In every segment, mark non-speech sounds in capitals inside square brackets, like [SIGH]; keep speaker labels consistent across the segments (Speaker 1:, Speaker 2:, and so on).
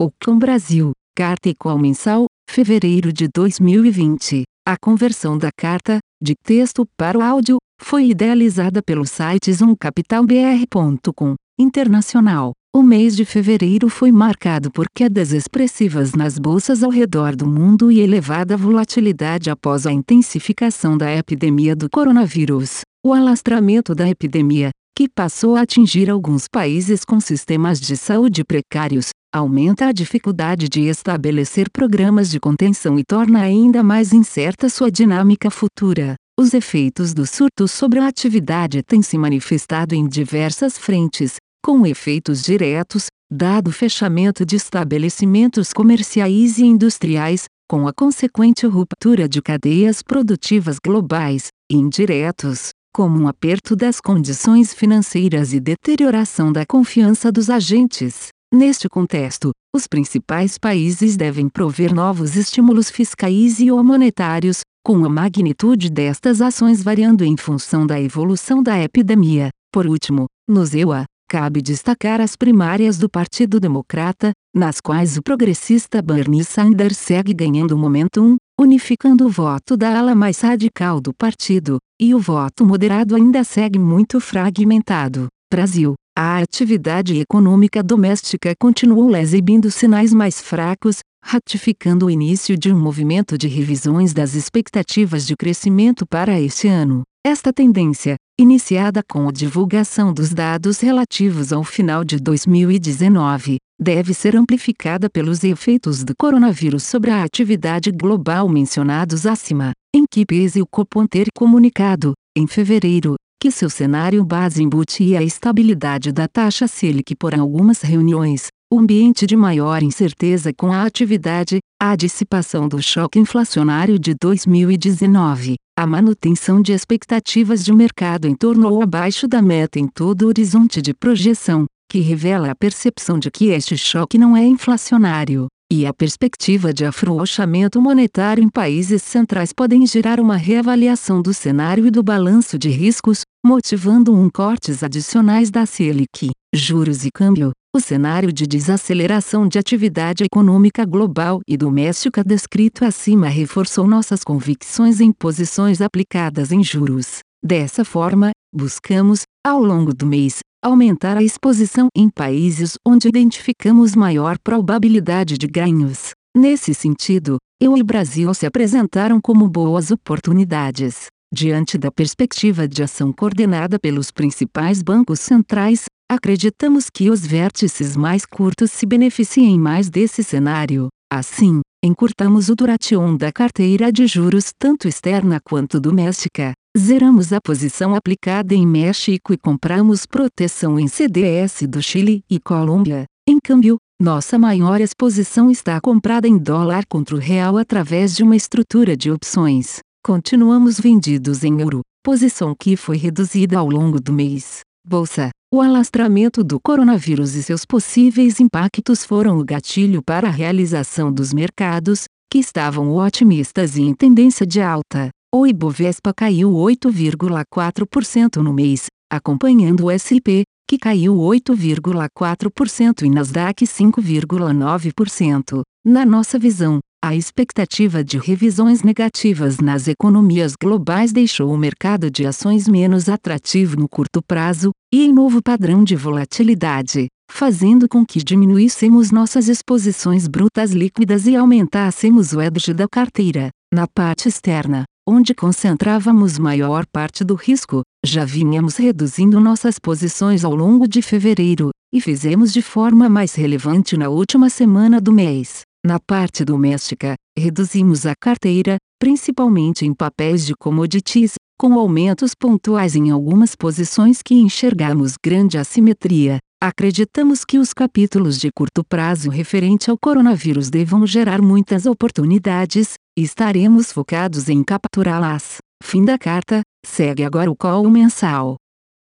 Speaker 1: Ocam Brasil, Carta e Call Mensal, fevereiro de 2020. A conversão da carta, de texto para o áudio, foi idealizada pelo site zoomcapitalbr.com, internacional. O mês de fevereiro foi marcado por quedas expressivas nas bolsas ao redor do mundo e elevada volatilidade após a intensificação da epidemia do coronavírus. O alastramento da epidemia, que passou a atingir alguns países com sistemas de saúde precários, aumenta a dificuldade de estabelecer programas de contenção e torna ainda mais incerta sua dinâmica futura. Os efeitos do surto sobre a atividade têm se manifestado em diversas frentes, com efeitos diretos, dado o fechamento de estabelecimentos comerciais e industriais, com a consequente ruptura de cadeias produtivas globais, e indiretos, como um aperto das condições financeiras e deterioração da confiança dos agentes. Neste contexto, os principais países devem prover novos estímulos fiscais e ou monetários, com a magnitude destas ações variando em função da evolução da epidemia. Por último, nos EUA, cabe destacar as primárias do Partido Democrata, nas quais o progressista Bernie Sanders segue ganhando momentum, unificando o voto da ala mais radical do partido, e o voto moderado ainda segue muito fragmentado. Brasil a atividade econômica doméstica continuou exibindo sinais mais fracos, ratificando o início de um movimento de revisões das expectativas de crescimento para este ano. Esta tendência, iniciada com a divulgação dos dados relativos ao final de 2019, deve ser amplificada pelos efeitos do coronavírus sobre a atividade global mencionados acima, em que pese o Copom ter comunicado, em fevereiro, que seu cenário base embutia a estabilidade da taxa Selic por algumas reuniões, o ambiente de maior incerteza com a atividade, a dissipação do choque inflacionário de 2019, a manutenção de expectativas de mercado em torno ou abaixo da meta em todo o horizonte de projeção, que revela a percepção de que este choque não é inflacionário, e a perspectiva de afrouxamento monetário em países centrais podem gerar uma reavaliação do cenário e do balanço de riscos, motivando um cortes adicionais da Selic, juros e câmbio. O cenário de desaceleração de atividade econômica global e doméstica descrito acima reforçou nossas convicções em posições aplicadas em juros. Dessa forma, buscamos, ao longo do mês, aumentar a exposição em países onde identificamos maior probabilidade de ganhos. Nesse sentido, eu e Brasil se apresentaram como boas oportunidades. Diante da perspectiva de ação coordenada pelos principais bancos centrais, acreditamos que os vértices mais curtos se beneficiem mais desse cenário. Assim, encurtamos o duration da carteira de juros tanto externa quanto doméstica, Zeramos a posição aplicada em México e compramos proteção em CDS do Chile e Colômbia. Em câmbio, nossa maior exposição está comprada em dólar contra o real através de uma estrutura de opções. Continuamos vendidos em euro, posição que foi reduzida ao longo do mês. Bolsa. O alastramento do coronavírus e seus possíveis impactos foram o gatilho para a realização dos mercados, que estavam otimistas e em tendência de alta. O Ibovespa caiu 8,4% no mês, acompanhando o S&P, que caiu 8,4% e Nasdaq 5,9%. Na nossa visão, a expectativa de revisões negativas nas economias globais deixou o mercado de ações menos atrativo no curto prazo, e em novo padrão de volatilidade, fazendo com que diminuíssemos nossas exposições brutas líquidas e aumentássemos o edge da carteira. Na parte externa, onde concentrávamos maior parte do risco, já vínhamos reduzindo nossas posições ao longo de fevereiro, e fizemos de forma mais relevante na última semana do mês. Na parte doméstica, reduzimos a carteira, principalmente em papéis de commodities, com aumentos pontuais em algumas posições que enxergamos grande assimetria. Acreditamos que os capítulos de curto prazo referente ao coronavírus devam gerar muitas oportunidades, e estaremos focados em capturá-las. Fim da carta, segue agora o call mensal.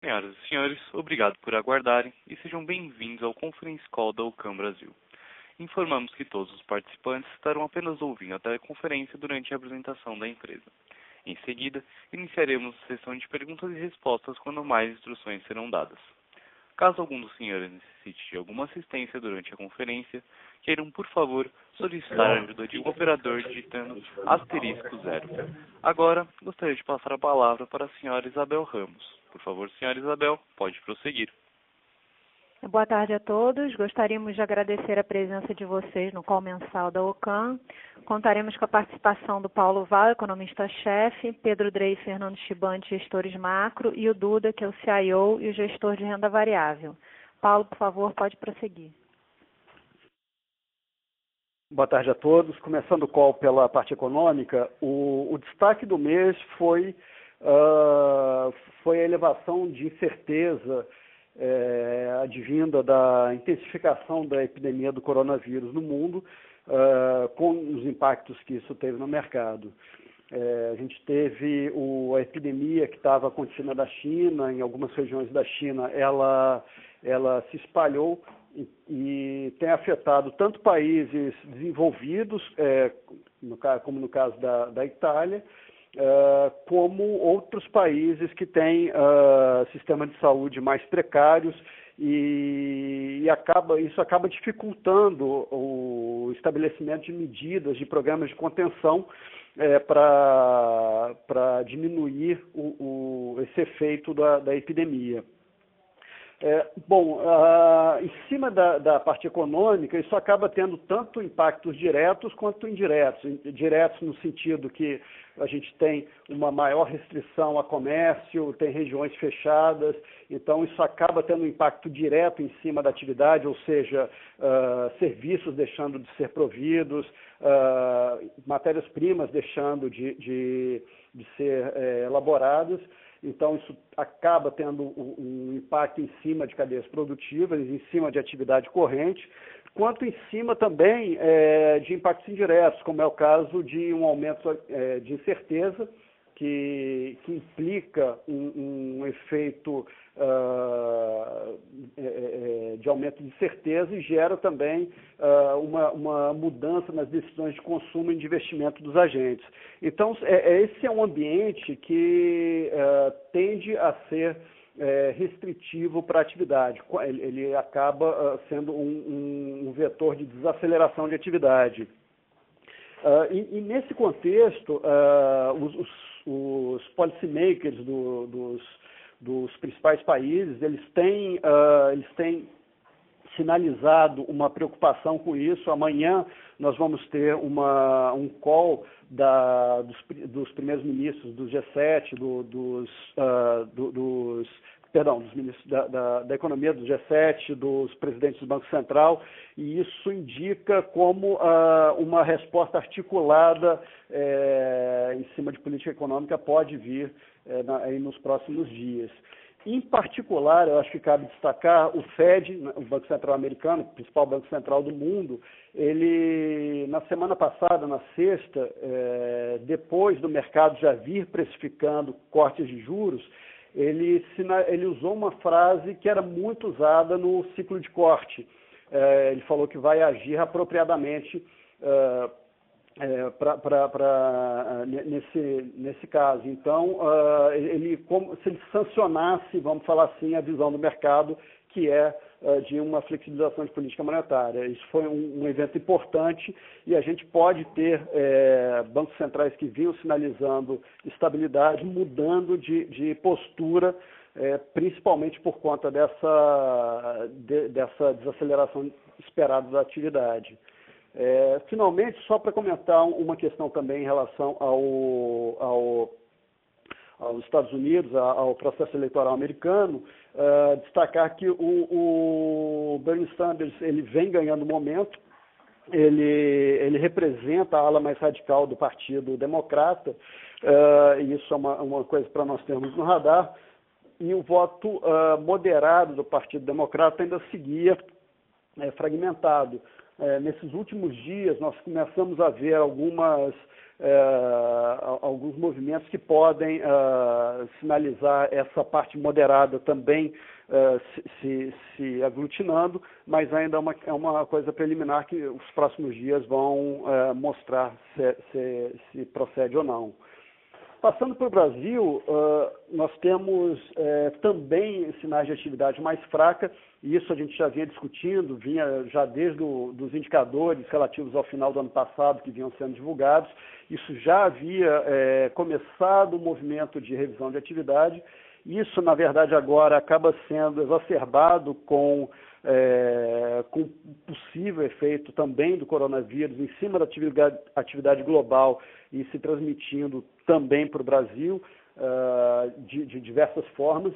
Speaker 2: Senhoras e senhores, obrigado por aguardarem e sejam bem-vindos ao Conference Call da UCAM Brasil. Informamos que todos os participantes estarão apenas ouvindo a teleconferência durante a apresentação da empresa. Em seguida, iniciaremos a sessão de perguntas e respostas quando mais instruções serão dadas. Caso algum dos senhores necessite de alguma assistência durante a conferência, queiram, por favor, solicitar a ajuda de um operador digitando asterisco zero. Agora, gostaria de passar a palavra para a senhora Isabel Ramos. Por favor, senhora Isabel, pode prosseguir.
Speaker 3: Boa tarde a todos. Gostaríamos de agradecer a presença de vocês no call mensal da OCAM. Contaremos com a participação do Paulo Val, economista-chefe, Pedro Drey e Fernando Chibante, gestores macro, e o Duda, que é o CIO e o gestor de renda variável. Paulo, por favor, pode prosseguir.
Speaker 4: Boa tarde a todos. Começando o call pela parte econômica, o, o destaque do mês foi, uh, foi a elevação de incerteza é, advinda da intensificação da epidemia do coronavírus no mundo, uh, com os impactos que isso teve no mercado. É, a gente teve o, a epidemia que estava acontecendo na China, em algumas regiões da China, ela, ela se espalhou e, e tem afetado tanto países desenvolvidos, é, no, como no caso da, da Itália, Uh, como outros países que têm uh, sistemas de saúde mais precários e, e, acaba, isso acaba dificultando o estabelecimento de medidas, de programas de contenção é, para diminuir o, o, esse efeito da, da epidemia. É, bom, uh, em cima da, da, parte econômica, isso acaba tendo tanto impactos diretos quanto indiretos. Diretos no sentido que a gente tem uma maior restrição a comércio, tem regiões fechadas, então isso acaba tendo um impacto direto em cima da atividade, ou seja, uh, serviços deixando de ser providos, uh, matérias-primas deixando de, de, de ser eh, elaboradas. Então, isso acaba tendo um impacto em cima de cadeias produtivas, em cima de atividade corrente, quanto em cima também é, de impactos indiretos, como é o caso de um aumento é, de incerteza, que, que implica um, um efeito uh, de aumento de certeza e gera também uh, uma, uma, mudança nas decisões de consumo e de investimento dos agentes. Então, é, esse é um ambiente que uh, tende a ser é, restritivo para a atividade. Ele, acaba uh, sendo um, vetor de desaceleração de atividade. Uh, e, nesse contexto, uh, os, policymakers do, dos, dos, principais países, eles têm, eles têm sinalizado uma preocupação com isso. Amanhã nós vamos ter uma, um call da, dos, dos primeiros ministros do G7, do, dos, uh, do, dos, perdão, dos ministros da, da, da, economia do G7, dos presidentes do Banco Central, e isso indica como uh, uma resposta articulada eh, em cima de política econômica pode vir eh, na, nos próximos dias. Em particular, eu acho que cabe destacar o Fed, o Banco Central americano, o principal banco central do mundo, ele, na semana passada, na sexta, é, depois do mercado já vir precificando cortes de juros, ele, ele usou uma frase que era muito usada no ciclo de corte. É, ele falou que vai agir apropriadamente é, é, para nesse, nesse caso. Então, uh, ele, como, se ele sancionasse, vamos falar assim, a visão do mercado, que é uh, de uma flexibilização de política monetária. Isso foi um, um evento importante e a gente pode ter é, bancos centrais que vinham sinalizando estabilidade, mudando de, de postura, é, principalmente por conta dessa, de, dessa desaceleração esperada da atividade. É, finalmente, só para comentar uma questão também em relação ao, ao, aos Estados Unidos, ao processo eleitoral americano, uh, destacar que o, o, Bernie Sanders ele vem ganhando momento, ele, ele representa a ala mais radical do Partido Democrata, uh, e isso é uma, uma coisa para nós termos no radar, e o voto uh, moderado do Partido Democrata ainda seguia é, fragmentado é, nesses últimos dias nós começamos a ver algumas, é, alguns movimentos que podem é, sinalizar essa parte moderada também é, se, se, aglutinando, mas ainda é uma, é uma coisa preliminar que os próximos dias vão é, mostrar se, se, se procede ou não. Passando para o Brasil, nós temos também sinais de atividade mais fraca, e isso a gente já vinha discutindo, vinha já desde o, dos indicadores relativos ao final do ano passado que vinham sendo divulgados, isso já havia começado o movimento de revisão de atividade, isso, na verdade, agora acaba sendo exacerbado com é, com possível efeito também do coronavírus em cima da atividade, atividade global e se transmitindo também para o Brasil uh, de, de, diversas formas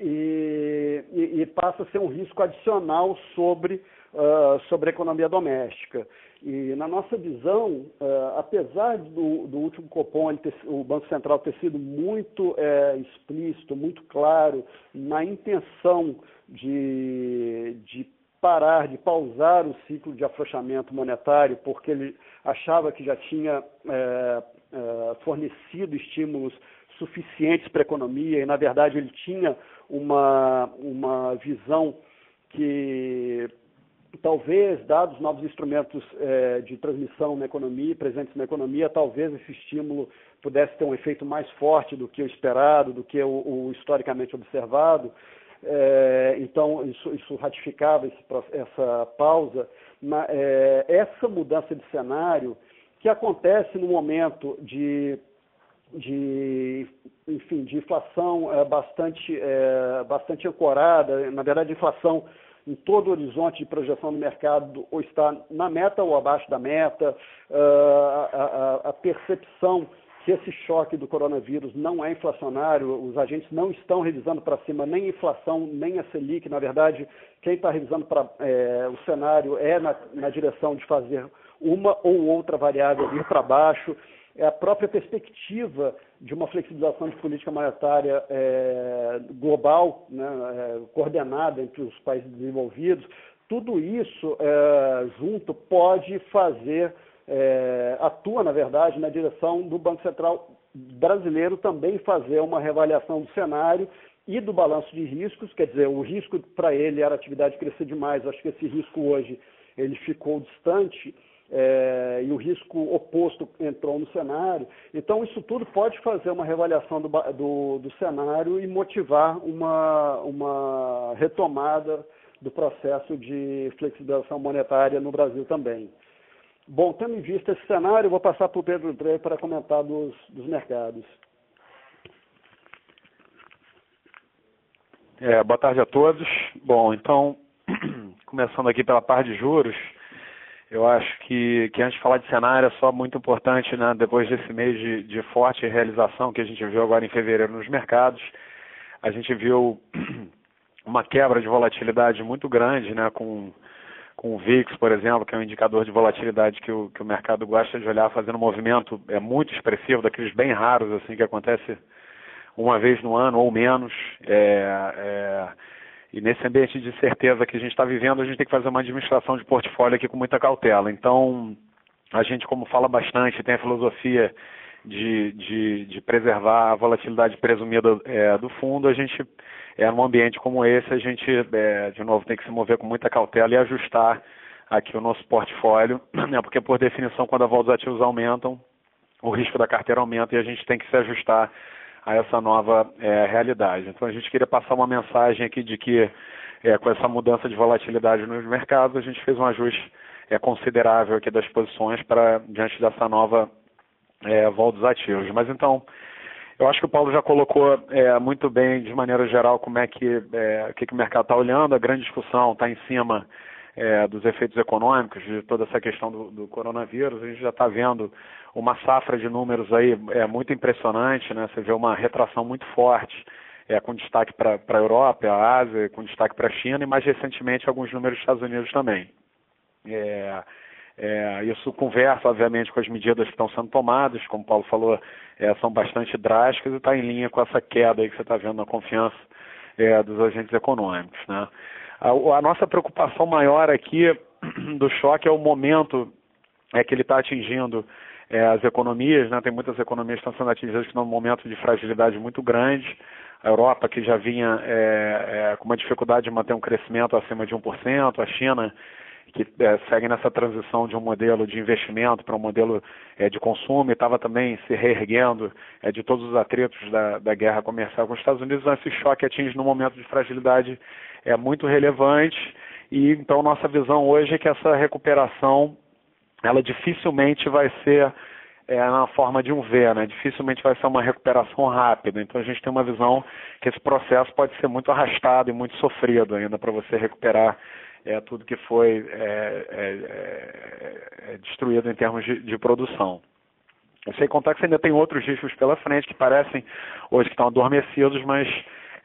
Speaker 4: e, e, passa a ser um risco adicional sobre, uh, sobre a economia doméstica. E na nossa visão, uh, apesar do, do, último Copom, ter, o Banco Central ter sido muito é, explícito, muito claro na intenção de, de parar, de pausar o ciclo de afrouxamento monetário, porque ele achava que já tinha é, é, fornecido estímulos suficientes para a economia e, na verdade, ele tinha uma, uma visão que talvez, dados novos instrumentos é, de transmissão na economia, presentes na economia, talvez esse estímulo pudesse ter um efeito mais forte do que o esperado, do que o, o historicamente observado. É, então, isso, isso ratificava esse, essa pausa. É, essa mudança de cenário que acontece no momento de, de enfim, de inflação é, bastante, é, bastante ancorada, na verdade, inflação em todo o horizonte de projeção do mercado ou está na meta ou abaixo da meta, uh, a, a, a, percepção que esse choque do coronavírus não é inflacionário, os agentes não estão revisando para cima nem a inflação, nem a Selic. Na verdade, quem está revisando para é, o cenário é na, na direção de fazer uma ou outra variável vir para baixo. É a própria perspectiva de uma flexibilização de política monetária é, global, né, é, coordenada entre os países desenvolvidos, tudo isso junto pode fazer é, atua, na verdade, na direção do Banco Central brasileiro também fazer uma reavaliação do cenário e do balanço de riscos, quer dizer, o risco para ele era a atividade crescer demais, acho que esse risco hoje ele ficou distante é, e o risco oposto entrou no cenário. Então, isso tudo pode fazer uma reavaliação do, do, do cenário e motivar uma, uma retomada do processo de flexibilização monetária no Brasil também. Bom, tendo em vista esse cenário, vou passar para o Pedro Drey para comentar dos, dos mercados.
Speaker 5: É, boa tarde a todos. Bom, então, [CLEARS THROAT] começando aqui pela parte de juros, eu acho que, que antes de falar de cenário é só muito importante, né, depois desse mês de, de forte realização que a gente viu agora em fevereiro nos mercados, a gente viu [CLEARS THROAT] uma quebra de volatilidade muito grande, né, com com o VIX, por exemplo, que é um indicador de volatilidade que o, que o mercado gosta de olhar, fazendo um movimento é muito expressivo, daqueles bem raros, assim, que acontece uma vez no ano ou menos. É, é, e nesse ambiente de certeza que a gente está vivendo, a gente tem que fazer uma administração de portfólio aqui com muita cautela. Então, a gente, como fala bastante, tem a filosofia de, de, de preservar a volatilidade presumida é, do fundo, a gente é, num ambiente como esse, a gente, é, de novo, tem que se mover com muita cautela e ajustar aqui o nosso portfólio, [CLEARS THROAT] né, porque, por definição, quando a volta dos ativos aumentam, o risco da carteira aumenta e a gente tem que se ajustar a essa nova é, realidade. Então, a gente queria passar uma mensagem aqui de que, é, com essa mudança de volatilidade nos mercados, a gente fez um ajuste é, considerável aqui das posições para diante dessa nova é, volta dos ativos. Mas, então, eu acho que o Paulo já colocou é, muito bem, de maneira geral, como é que, é, que, que o mercado está olhando. A grande discussão está em cima é, dos efeitos econômicos, de toda essa questão do, do coronavírus. A gente já está vendo uma safra de números aí é, muito impressionante, né? Você vê uma retração muito forte, é, com destaque para a Europa, a Ásia, com destaque para a China e mais recentemente alguns números dos Estados Unidos também. É, é, isso conversa, obviamente, com as medidas que estão sendo tomadas, como o Paulo falou, é, são bastante drásticas e está em linha com essa queda que você está vendo na confiança é, dos agentes econômicos. Né? A, a, nossa preocupação maior aqui [CLEARS THROAT] do choque é o momento é, que ele está atingindo é, as economias, né? tem muitas economias que estão sendo atingidas que estão num momento de fragilidade muito grande. A Europa, que já vinha é, é, com uma dificuldade de manter um crescimento acima de 1%, a China que é, seguem nessa transição de um modelo de investimento para um modelo é, de consumo e estava também se reerguendo é, de todos os atritos da, da, guerra comercial com os Estados Unidos, esse choque atinge num momento de fragilidade é muito relevante e então nossa visão hoje é que essa recuperação ela dificilmente vai ser é, na forma de um V, né? Dificilmente vai ser uma recuperação rápida. Então a gente tem uma visão que esse processo pode ser muito arrastado e muito sofrido ainda para você recuperar é, tudo que foi é, é, é, é destruído em termos de, de produção. Eu sei contar que você ainda tem outros riscos pela frente que parecem hoje que estão adormecidos, mas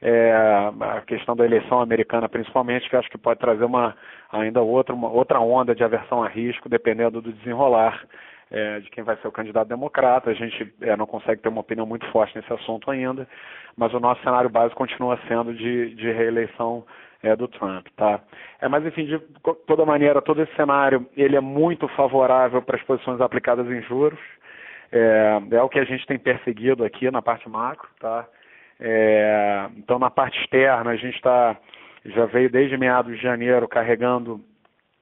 Speaker 5: é, a questão da eleição americana principalmente, que acho que pode trazer uma ainda outra, uma, outra onda de aversão a risco, dependendo do desenrolar é, de quem vai ser o candidato democrata. A gente é, não consegue ter uma opinião muito forte nesse assunto ainda, mas o nosso cenário básico continua sendo de, de reeleição é, do Trump, tá? É, mas enfim, de toda maneira, todo esse cenário ele é muito favorável para as posições aplicadas em juros. É, é o que a gente tem perseguido aqui na parte macro, tá? É, então, na parte externa, a gente está já veio desde meados de janeiro carregando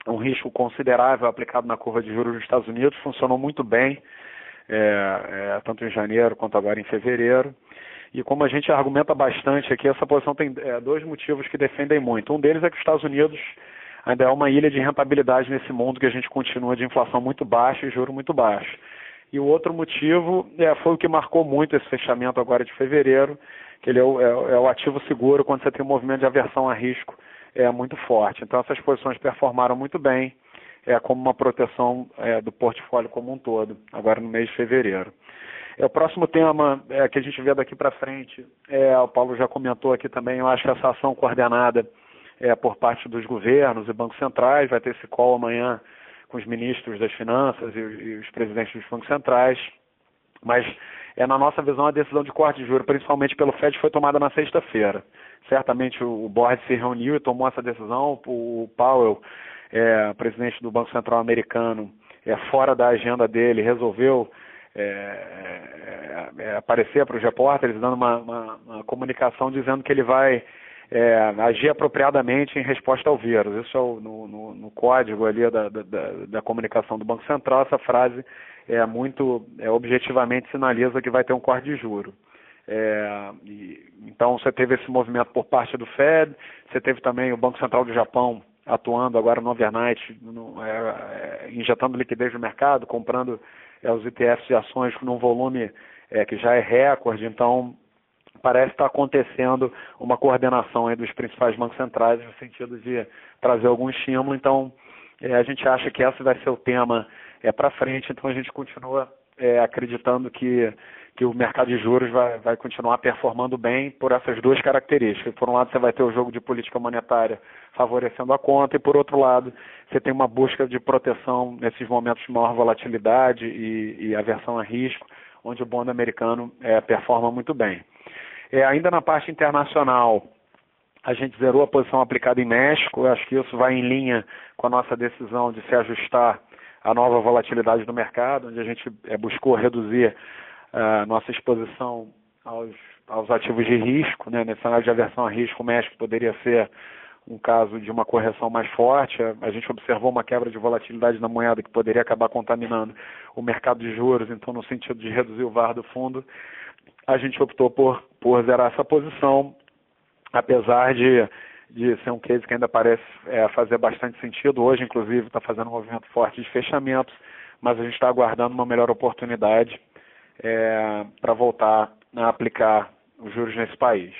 Speaker 5: um risco considerável aplicado na curva de juros dos Estados Unidos, funcionou muito bem, é, é, tanto em janeiro quanto agora em fevereiro. E como a gente argumenta bastante aqui, essa posição tem é, dois motivos que defendem muito. Um deles é que os Estados Unidos ainda é uma ilha de rentabilidade nesse mundo que a gente continua de inflação muito baixa e juro muito baixo. E o outro motivo é, foi o que marcou muito esse fechamento agora de fevereiro, que ele é o, é, é o ativo seguro quando você tem um movimento de aversão a risco é muito forte. Então essas posições performaram muito bem, é como uma proteção é, do portfólio como um todo, agora no mês de fevereiro. É, o próximo tema é, que a gente vê daqui para frente, é, o Paulo já comentou aqui também, eu acho que essa ação coordenada é, por parte dos governos e bancos centrais, vai ter esse call amanhã com os ministros das finanças e, e os presidentes dos bancos centrais, mas é na nossa visão a decisão de corte de juros, principalmente pelo Fed, foi tomada na sexta-feira certamente o board se reuniu e tomou essa decisão. O Powell, é, presidente do Banco Central americano, é, fora da agenda dele, resolveu é, é, é aparecer para os repórteres, dando uma, uma, uma, comunicação dizendo que ele vai é, agir apropriadamente em resposta ao vírus. Isso é o, no, no, no, código ali da, da, da, comunicação do Banco Central, essa frase é muito é, objetivamente sinaliza que vai ter um corte de juro. E, então você teve esse movimento por parte do Fed, você teve também o Banco Central do Japão atuando agora no overnight, no, injetando liquidez no mercado, comprando é, os ETFs de ações num volume é, que já é recorde, então parece estar acontecendo uma coordenação dos principais bancos centrais no sentido de trazer algum estímulo, então é, a gente acha que esse vai ser o tema é, para frente, então a gente continua acreditando que que o mercado de juros vai, vai continuar performando bem por essas duas características. Por um lado, você vai ter o jogo de política monetária favorecendo a conta, e por outro lado, você tem uma busca de proteção nesses momentos de maior volatilidade e, e aversão a risco, onde o bond americano é, performa muito bem. É, ainda na parte internacional, a gente zerou a posição aplicada em México, Eu acho que isso vai em linha com a nossa decisão de se ajustar à nova volatilidade do mercado, onde a gente é, buscou reduzir a nossa exposição aos, aos ativos de risco, né? nesse cenário de aversão a risco, o México poderia ser um caso de uma correção mais forte. A gente observou uma quebra de volatilidade na moeda que poderia acabar contaminando o mercado de juros, então, no sentido de reduzir o VAR do fundo, a gente optou por, por zerar essa posição, apesar de, de ser um case que ainda parece é, fazer bastante sentido. Hoje, inclusive, está fazendo um movimento forte de fechamento, mas a gente está aguardando uma melhor oportunidade é, para voltar a aplicar os juros nesse país.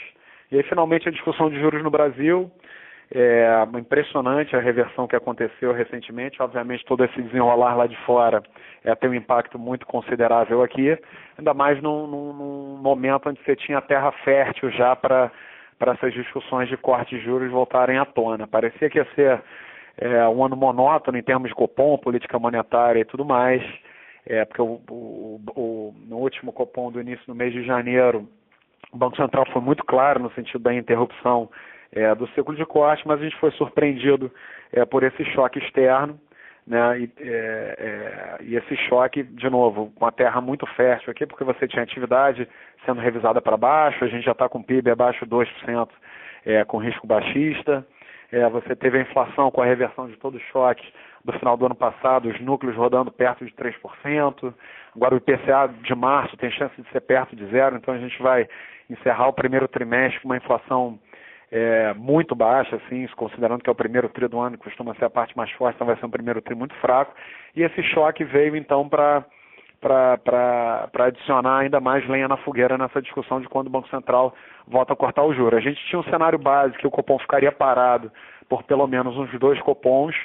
Speaker 5: E aí, finalmente, a discussão de juros no Brasil. É impressionante a reversão que aconteceu recentemente. Obviamente, todo esse desenrolar lá de fora é, tem um impacto muito considerável aqui, ainda mais num, num, num momento onde você tinha terra fértil já para essas discussões de corte de juros voltarem à tona. Parecia que ia ser é, um ano monótono em termos de cupom, política monetária e tudo mais, é, porque o, o, o, no último Copom do início do mês de janeiro, o Banco Central foi muito claro no sentido da interrupção é, do ciclo de corte, mas a gente foi surpreendido é, por esse choque externo, né, e, é, é, e, esse choque, de novo, com a terra muito fértil aqui, porque você tinha atividade sendo revisada para baixo, a gente já está com PIB abaixo de 2%, é, com risco baixista, É, você teve a inflação com a reversão de todo o choque do final do ano passado, os núcleos rodando perto de 3%. Agora o IPCA de março tem chance de ser perto de zero, então a gente vai encerrar o primeiro trimestre com uma inflação é, muito baixa, assim, considerando que é o primeiro tri do ano, costuma ser a parte mais forte, então vai ser um primeiro tri muito fraco. E esse choque veio então para para adicionar ainda mais lenha na fogueira nessa discussão de quando o Banco Central volta a cortar o juro. A gente tinha um cenário básico que o Copom ficaria parado por pelo menos uns dois Copons,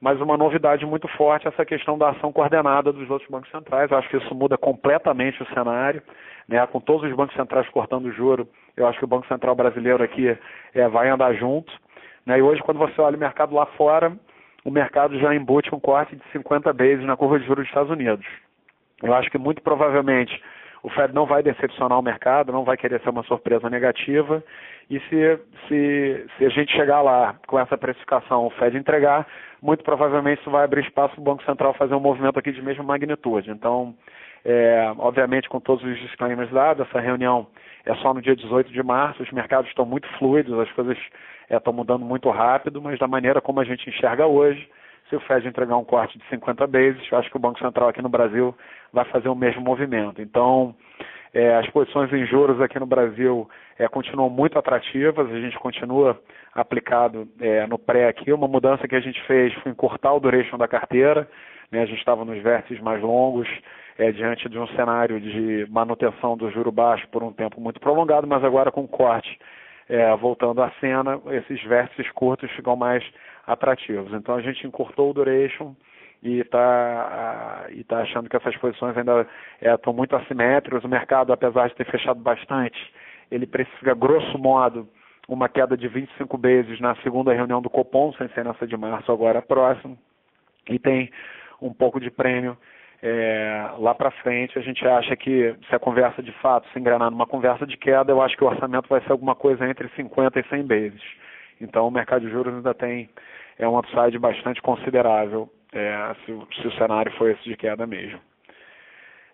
Speaker 5: mas uma novidade muito forte é essa questão da ação coordenada dos outros bancos centrais. Eu acho que isso muda completamente o cenário, né? com todos os bancos centrais cortando o juro. Eu acho que o Banco Central brasileiro aqui é, vai andar junto. Né? E hoje, quando você olha o mercado lá fora, o mercado já embute um corte de 50 vezes na curva de juros dos Estados Unidos. Eu acho que muito provavelmente o Fed não vai decepcionar o mercado, não vai querer ser uma surpresa negativa. E se, se, se a gente chegar lá com essa precificação, o Fed entregar, muito provavelmente isso vai abrir espaço para o Banco Central fazer um movimento aqui de mesma magnitude. Então, é, obviamente, com todos os disclaimers dados, essa reunião é só no dia 18 de março, os mercados estão muito fluidos, as coisas estão é, mudando muito rápido, mas da maneira como a gente enxerga hoje, se o Fed entregar um corte de 50 bases, eu acho que o Banco Central aqui no Brasil vai fazer o mesmo movimento. Então, é, as posições em juros aqui no Brasil é, continuam muito atrativas, a gente continua aplicado é, no pré aqui. Uma mudança que a gente fez foi encurtar o duration da carteira, né, a gente estava nos vértices mais longos, é, diante de um cenário de manutenção do juro baixo por um tempo muito prolongado, mas agora com corte é, voltando à cena, esses vértices curtos ficam mais atrativos. Então a gente encurtou o duration e está e tá achando que essas posições ainda estão é, muito assimétricas. O mercado, apesar de ter fechado bastante, ele precisa, grosso modo, uma queda de 25 vezes na segunda reunião do Copom, sem ser nessa de março, agora próximo, e tem um pouco de prêmio é, lá para frente. A gente acha que se a conversa de fato se engrenar numa conversa de queda, eu acho que o orçamento vai ser alguma coisa entre 50 e 100 vezes. Então o mercado de juros ainda tem é um upside bastante considerável é, se, se, o cenário for esse de queda mesmo.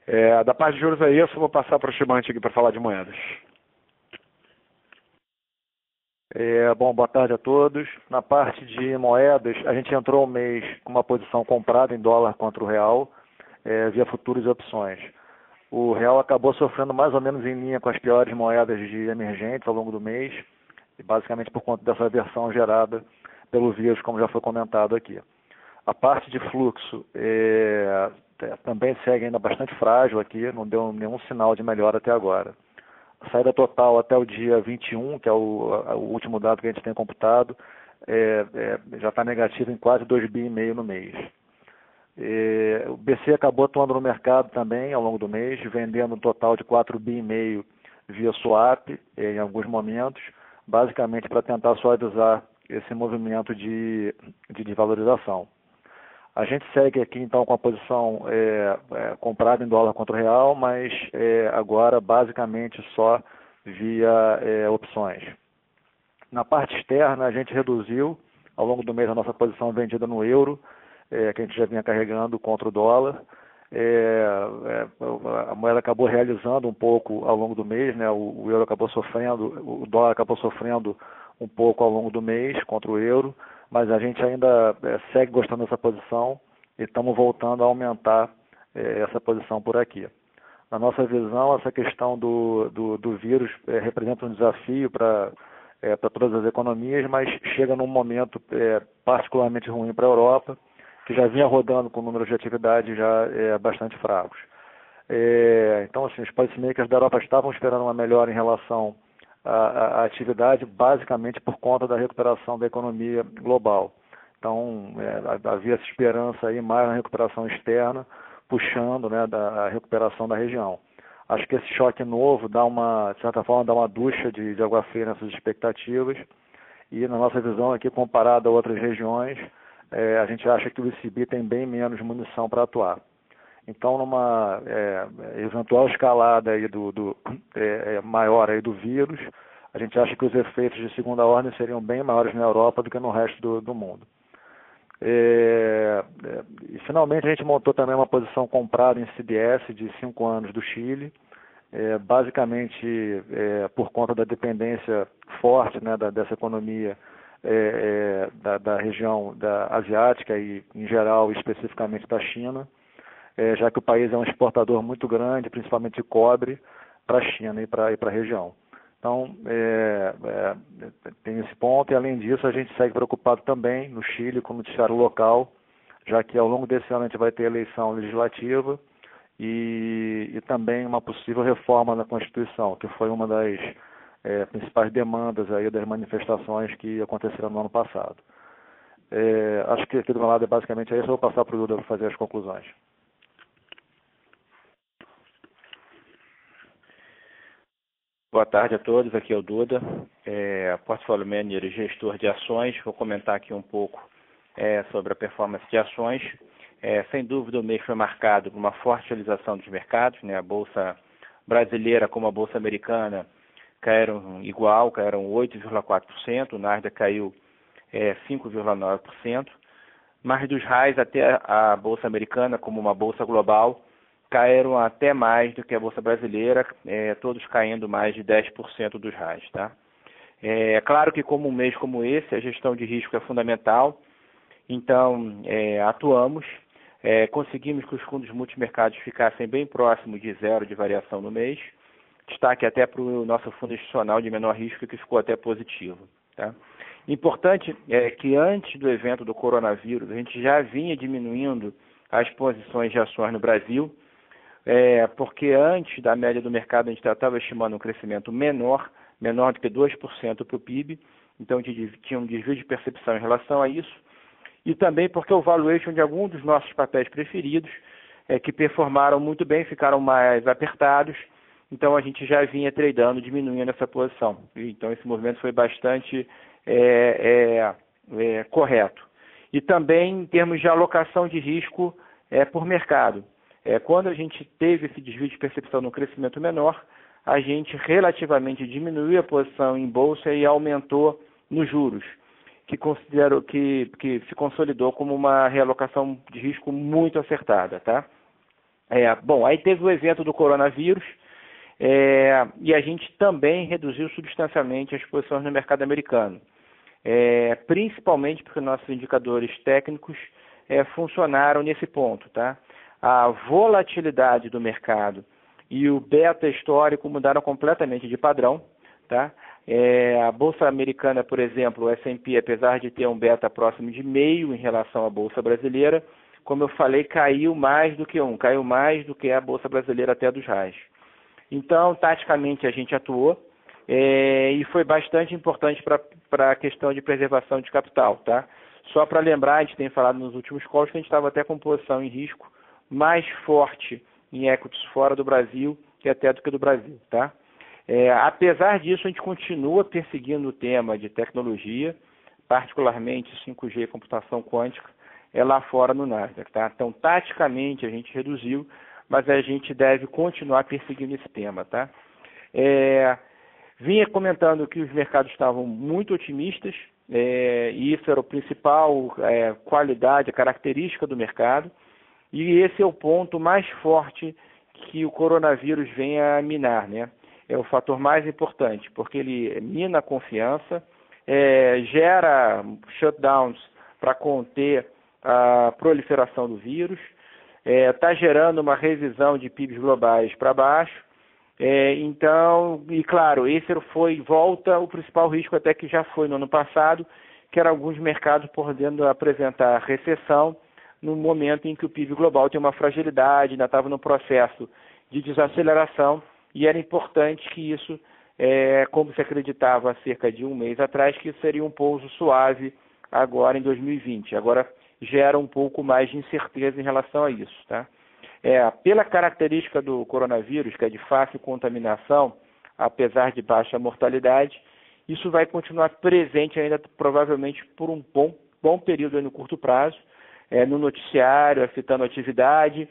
Speaker 5: É, da parte de juros eu só vou passar para o Chimante aqui para falar de moedas.
Speaker 6: É, bom, boa tarde a todos. Na parte de moedas, a gente entrou o mês com uma posição comprada em dólar contra o real, é, via futuros e opções. O real acabou sofrendo mais ou menos em linha com as piores moedas de emergentes ao longo do mês, basicamente por conta dessa versão gerada pelo vírus, como já foi comentado aqui. A parte de fluxo é, também segue ainda bastante frágil aqui, não deu nenhum sinal de melhora até agora. A saída total até o dia 21, que é o, o último dado que a gente tem computado, é, é, já está negativo em quase 2,5 bi no mês. É, o BC acabou atuando no mercado também ao longo do mês, vendendo um total de 4,5 bi via swap é, em alguns momentos, basicamente para tentar suavizar esse movimento de, de desvalorização. A gente segue aqui então com a posição é, é, comprada em dólar contra o real, mas é, agora basicamente só via é, opções. Na parte externa, a gente reduziu ao longo do mês a nossa posição vendida no euro, é, que a gente já vinha carregando contra o dólar. É, a moeda acabou realizando um pouco ao longo do mês, né? o, o euro acabou sofrendo, o dólar acabou sofrendo um pouco ao longo do mês contra o euro, mas a gente ainda é, segue gostando dessa posição e estamos voltando a aumentar é, essa posição por aqui. Na nossa visão, essa questão do, do, do vírus é, representa um desafio para é, para todas as economias, mas chega num momento é, particularmente ruim para a Europa, que já vinha rodando com números de atividade já é, bastante fracos. É, então, assim, os policymakers da Europa estavam esperando uma melhora em relação a, a, atividade basicamente por conta da recuperação da economia global. Então, é, havia essa esperança aí mais na recuperação externa, puxando né, da recuperação da região. Acho que esse choque novo dá uma, de certa forma, dá uma ducha de, de água fria nessas expectativas. E na nossa visão aqui, comparado a outras regiões, é, a gente acha que o ICB tem bem menos munição para atuar. Então, numa é, eventual escalada aí do, do [COUGHS] é, é, maior aí do vírus, a gente acha que os efeitos de segunda ordem seriam bem maiores na Europa do que no resto do, do mundo. É, é, e finalmente a gente montou também uma posição comprada em CDS de 5 anos do Chile, basicamente por conta da dependência forte né, da, dessa economia é, é, da, da, região da asiática e, em geral, especificamente da China, é, já que o país é um exportador muito grande, principalmente de cobre, para a China e para a região. Então, é, é, tem esse ponto, e além disso, a gente segue preocupado também no Chile com o noticiário local, já que ao longo desse ano a gente vai ter eleição legislativa e, e também uma possível reforma da Constituição, que foi uma das é, principais demandas aí das manifestações que aconteceram no ano passado. É, acho que aqui do meu lado é basicamente isso. Eu vou passar para o Duda para fazer as conclusões.
Speaker 7: Boa tarde a todos, aqui é o Duda, é, Portfolio Manager e gestor de ações. Vou comentar aqui um pouco é, sobre a performance de ações. É, sem dúvida, o mês foi marcado por uma forte realização dos mercados. Né? A Bolsa brasileira, como a Bolsa americana, caíram igual, caíram 8,4%, o Nasdaq caiu é, 5,9%, mas dos RAIs até a Bolsa Americana, como uma Bolsa global, caíram até mais do que a Bolsa Brasileira, é, todos caindo mais de 10% dos RAIs. Tá? É, é claro que como um mês como esse, a gestão de risco é fundamental, então é, atuamos, é, conseguimos que os fundos multimercados ficassem bem próximos de zero de variação no mês, destaque até para o nosso fundo institucional de menor risco, que ficou até positivo. Tá? Importante é que antes do evento do coronavírus, a gente já vinha diminuindo as posições de ações no Brasil, é, porque antes da média do mercado a gente estava estimando um crescimento menor, menor do que 2% para o PIB, então tinha um desvio de percepção em relação a isso, e também porque o valuation de alguns dos nossos papéis preferidos, é, que performaram muito bem, ficaram mais apertados, então a gente já vinha tradando, diminuindo essa posição. Então esse movimento foi bastante é, é, é, correto. E também em termos de alocação de risco é, por mercado. É, quando a gente teve esse desvio de percepção no crescimento menor, a gente relativamente diminuiu a posição em bolsa e aumentou nos juros, que considero que, que se consolidou como uma realocação de risco muito acertada, tá? É, bom, aí teve o evento do coronavírus, é, e a gente também reduziu substancialmente as posições no mercado americano, é, principalmente porque nossos indicadores técnicos é, funcionaram nesse ponto. Tá? A volatilidade do mercado e o beta histórico mudaram completamente de padrão. Tá? É, a Bolsa Americana, por exemplo, o S&P, apesar de ter um beta próximo de meio em relação à Bolsa Brasileira, como eu falei, caiu mais do que um, caiu mais do que a Bolsa Brasileira até dos RAIs. Então, taticamente, a gente atuou é, e foi bastante importante para a questão de preservação de capital. Tá? Só para lembrar, a gente tem falado nos últimos calls que a gente estava até com posição em risco mais forte em equities fora do Brasil que até do que do Brasil. Tá? É, apesar disso, a gente continua perseguindo o tema de tecnologia, particularmente 5G e computação quântica, é lá fora no Nasdaq. Tá? Então, taticamente, a gente reduziu mas a gente deve continuar perseguindo esse tema, tá? É, vinha comentando que os mercados estavam muito otimistas, é, e isso era o principal é, qualidade, característica do mercado, e esse é o ponto mais forte que o coronavírus vem a minar, né? É o fator mais importante, porque ele mina a confiança, é, gera shutdowns para conter a proliferação do vírus, está é, tá gerando uma revisão de PIBs globais para baixo. É, então, e claro, esse foi, volta o principal risco até que já foi no ano passado, que era alguns mercados podendo apresentar recessão no momento em que o PIB global tem uma fragilidade, ainda estava no processo de desaceleração, e era importante que isso, é, como se acreditava há cerca de um mês atrás, que seria um pouso suave agora em 2020. Agora, gera um pouco mais de incerteza em relação a isso. Tá? É, pela característica do coronavírus, que é de fácil contaminação, apesar de baixa mortalidade, isso vai continuar presente ainda provavelmente por um bom, bom período no curto prazo, é, no noticiário, afetando atividade,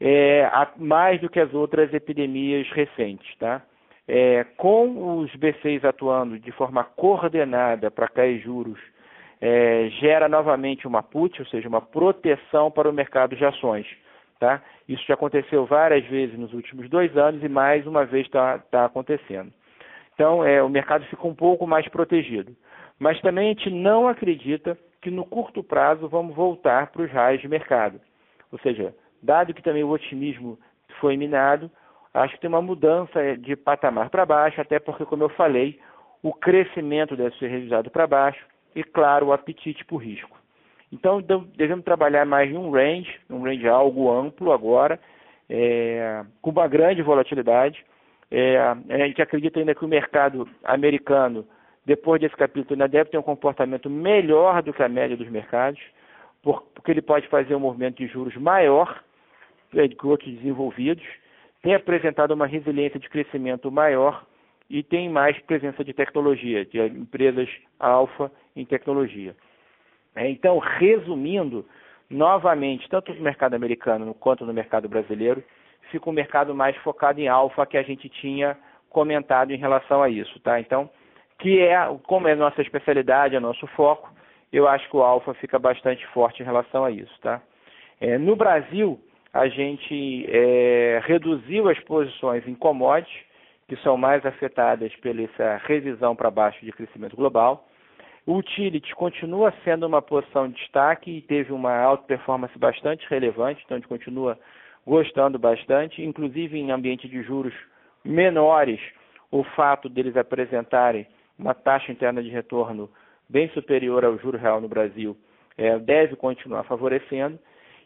Speaker 7: é, mais do que as outras epidemias recentes. Tá? É, com os B6 atuando de forma coordenada para cair juros é, gera novamente uma put, ou seja, uma proteção para o mercado de ações. Tá? Isso já aconteceu várias vezes nos últimos dois anos e mais uma vez está tá acontecendo. Então, é, o mercado fica um pouco mais protegido. Mas também a gente não acredita que no curto prazo vamos voltar para os raios de mercado. Ou seja, dado que também o otimismo foi minado, acho que tem uma mudança de patamar para baixo, até porque, como eu falei, o crescimento deve ser revisado para baixo e, claro, o apetite por risco. Então, devemos trabalhar mais em um range, um range algo amplo agora, é, com uma grande volatilidade. É, a gente acredita ainda que o mercado americano, depois desse capítulo, ainda deve ter um comportamento melhor do que a média dos mercados, porque ele pode fazer um movimento de juros maior é, que outros desenvolvidos, tem apresentado uma resiliência de crescimento maior e tem mais presença de tecnologia, de empresas alfa em tecnologia. É, então, resumindo, novamente, tanto no mercado americano quanto no mercado brasileiro, fica um mercado mais focado em alfa que a gente tinha comentado em relação a isso, tá? Então, que é, como é nossa especialidade, é nosso foco, eu acho que o alfa fica bastante forte em relação a isso, tá? É, no Brasil, a gente é, reduziu as posições em commodities, que são mais afetadas pela essa revisão para baixo de crescimento global, o Utilities continua sendo uma posição de destaque e teve uma alta performance bastante relevante, então a gente continua gostando bastante, inclusive em ambiente de juros menores, o fato deles apresentarem uma taxa interna de retorno bem superior ao juro real no Brasil é, deve continuar favorecendo.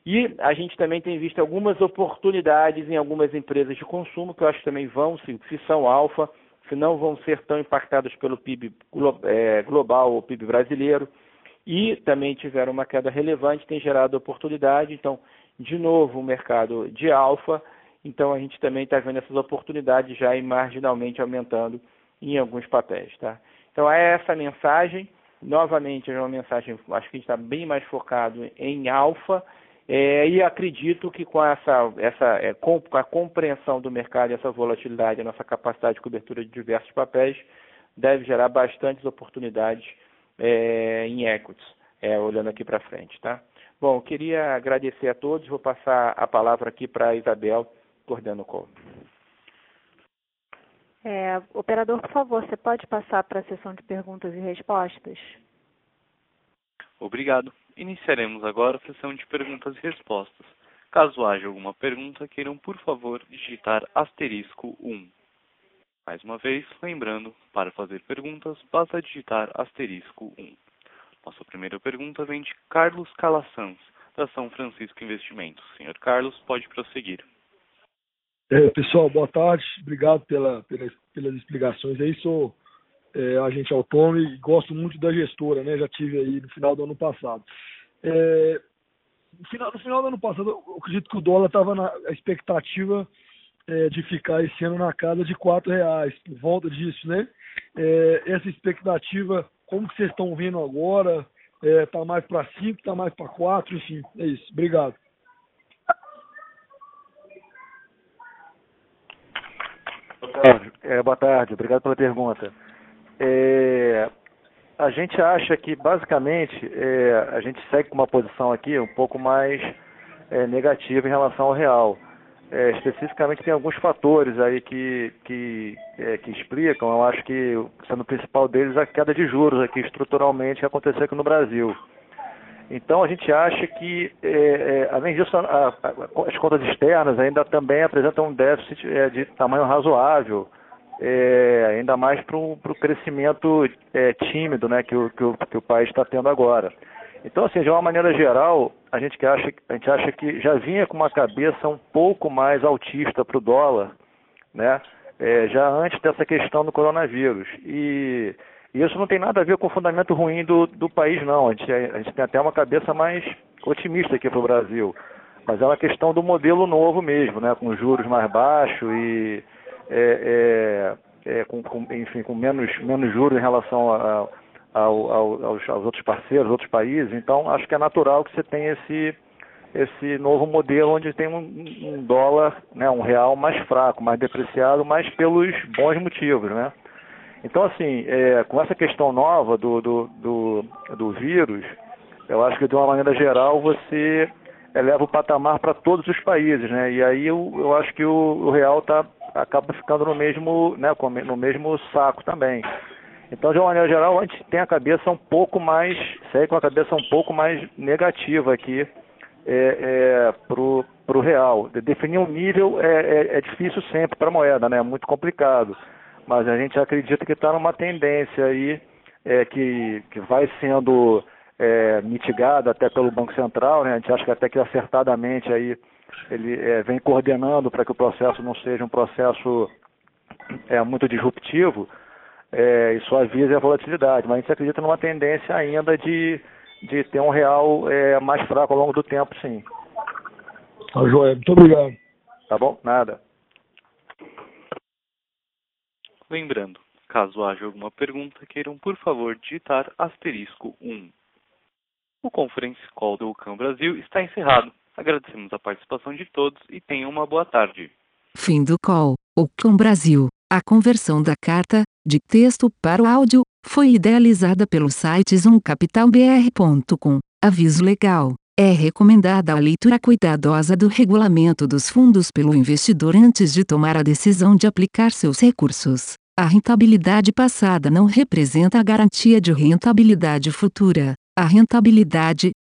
Speaker 7: E a gente também tem visto algumas oportunidades em algumas empresas de consumo, que eu acho que também vão, se, se são alfa, que não vão ser tão impactados pelo PIB é, global ou PIB brasileiro, e também tiveram uma queda relevante, tem gerado oportunidade. Então, de novo, o mercado de alfa. Então, a gente também está vendo essas oportunidades já e marginalmente aumentando em alguns papéis. Tá? Então, é essa mensagem. Novamente, é uma mensagem, acho que a gente está bem mais focado em alfa é, e acredito que com essa, essa é, com, com, a compreensão do mercado e essa volatilidade, a nossa capacidade de cobertura de diversos papéis deve gerar bastantes oportunidades é, em equities, é, olhando aqui para frente. Tá? Bom, queria agradecer a todos, vou passar a palavra aqui para a Isabel, coordenando o call.
Speaker 3: É, operador, por favor, você pode passar para a sessão de perguntas e respostas?
Speaker 2: Obrigado. Iniciaremos agora a sessão de perguntas e respostas. Caso haja alguma pergunta, queiram, por favor, digitar asterisco 1. Mais uma vez, lembrando, para fazer perguntas, basta digitar asterisco 1. Nossa primeira pergunta vem de Carlos Calassans, da São Francisco Investimentos. Senhor Carlos, pode prosseguir.
Speaker 8: É, pessoal, boa tarde. Obrigado pela, pela, pelas explicações aí. Sou é, agente autônomo e gosto muito da gestora, né? Já tive aí no final do ano passado. É, no, final, no final do ano passado, eu acredito que o dólar estava na expectativa é, de ficar esse ano na casa de quatro reais, por volta disso, né? É, essa expectativa, como que vocês estão vendo agora? É, mais para cinco, está mais para quatro, enfim, é isso. Obrigado.
Speaker 6: É, boa tarde, obrigado pela pergunta. É, a gente acha que, basicamente, é, a gente segue com uma posição aqui um pouco mais é, negativa em relação ao real. É, especificamente, tem alguns fatores aí que, que, é, que explicam, eu acho que, sendo o principal deles, a queda de juros aqui estruturalmente que aconteceu aqui no Brasil. Então, a gente acha que, é, é, além disso, a, a, as contas externas ainda também apresentam um déficit de tamanho razoável, é, ainda mais para o crescimento é, tímido né, que, o, que, o, que o país está tendo agora. Então, assim, de uma maneira geral, a gente, acha, a gente acha que já vinha com uma cabeça um pouco mais altista para o dólar, né, é, já antes dessa questão do coronavírus. E, e, isso não tem nada a ver com o fundamento ruim do, do país, não. A gente, a gente tem até uma cabeça mais otimista aqui para o Brasil. Mas é uma questão do modelo novo mesmo, né, com juros mais baixos e é, é, é, com, com, enfim, com menos, menos juros em relação a, ao, ao, aos, aos, outros parceiros, outros países. Então, acho que é natural que você tenha esse, esse novo modelo onde tem um, um dólar, né, um real mais fraco, mais depreciado, mas pelos bons motivos, né? Então, assim, é, com essa questão nova do, do, do, do, vírus, eu acho que de uma maneira geral você eleva o patamar para todos os países, né? E aí eu, eu acho que o, o real está acaba ficando no mesmo, né, no mesmo saco também. Então, de uma maneira geral, a gente tem a cabeça um pouco mais, segue com a cabeça um pouco mais negativa aqui é, é, para o real. Definir um nível é, é, é difícil sempre para a moeda, né? é muito complicado. Mas a gente acredita que está numa tendência aí é, que, que vai sendo é, mitigada até pelo Banco Central, né? a gente acha que até que acertadamente aí ele é, vem coordenando para que o processo não seja um processo é, muito disruptivo, é, isso avisa a volatilidade, mas a gente acredita numa tendência ainda de, de ter um real é, mais fraco ao longo do tempo, sim.
Speaker 8: Tá joia, muito obrigado.
Speaker 6: Tá bom? Nada.
Speaker 2: Lembrando, caso haja alguma pergunta, queiram por favor digitar asterisco 1. O Conference Call do UCAM Brasil está encerrado. Agradecemos a participação de todos e tenham uma boa tarde.
Speaker 1: Fim do call. UCAM Brasil. A conversão da carta, de texto para o áudio, foi idealizada pelo site zoomcapitalbr.com. Aviso legal. É recomendada a leitura cuidadosa do regulamento dos fundos pelo investidor antes de tomar a decisão de aplicar seus recursos. A rentabilidade passada não representa a garantia de rentabilidade futura. A rentabilidade,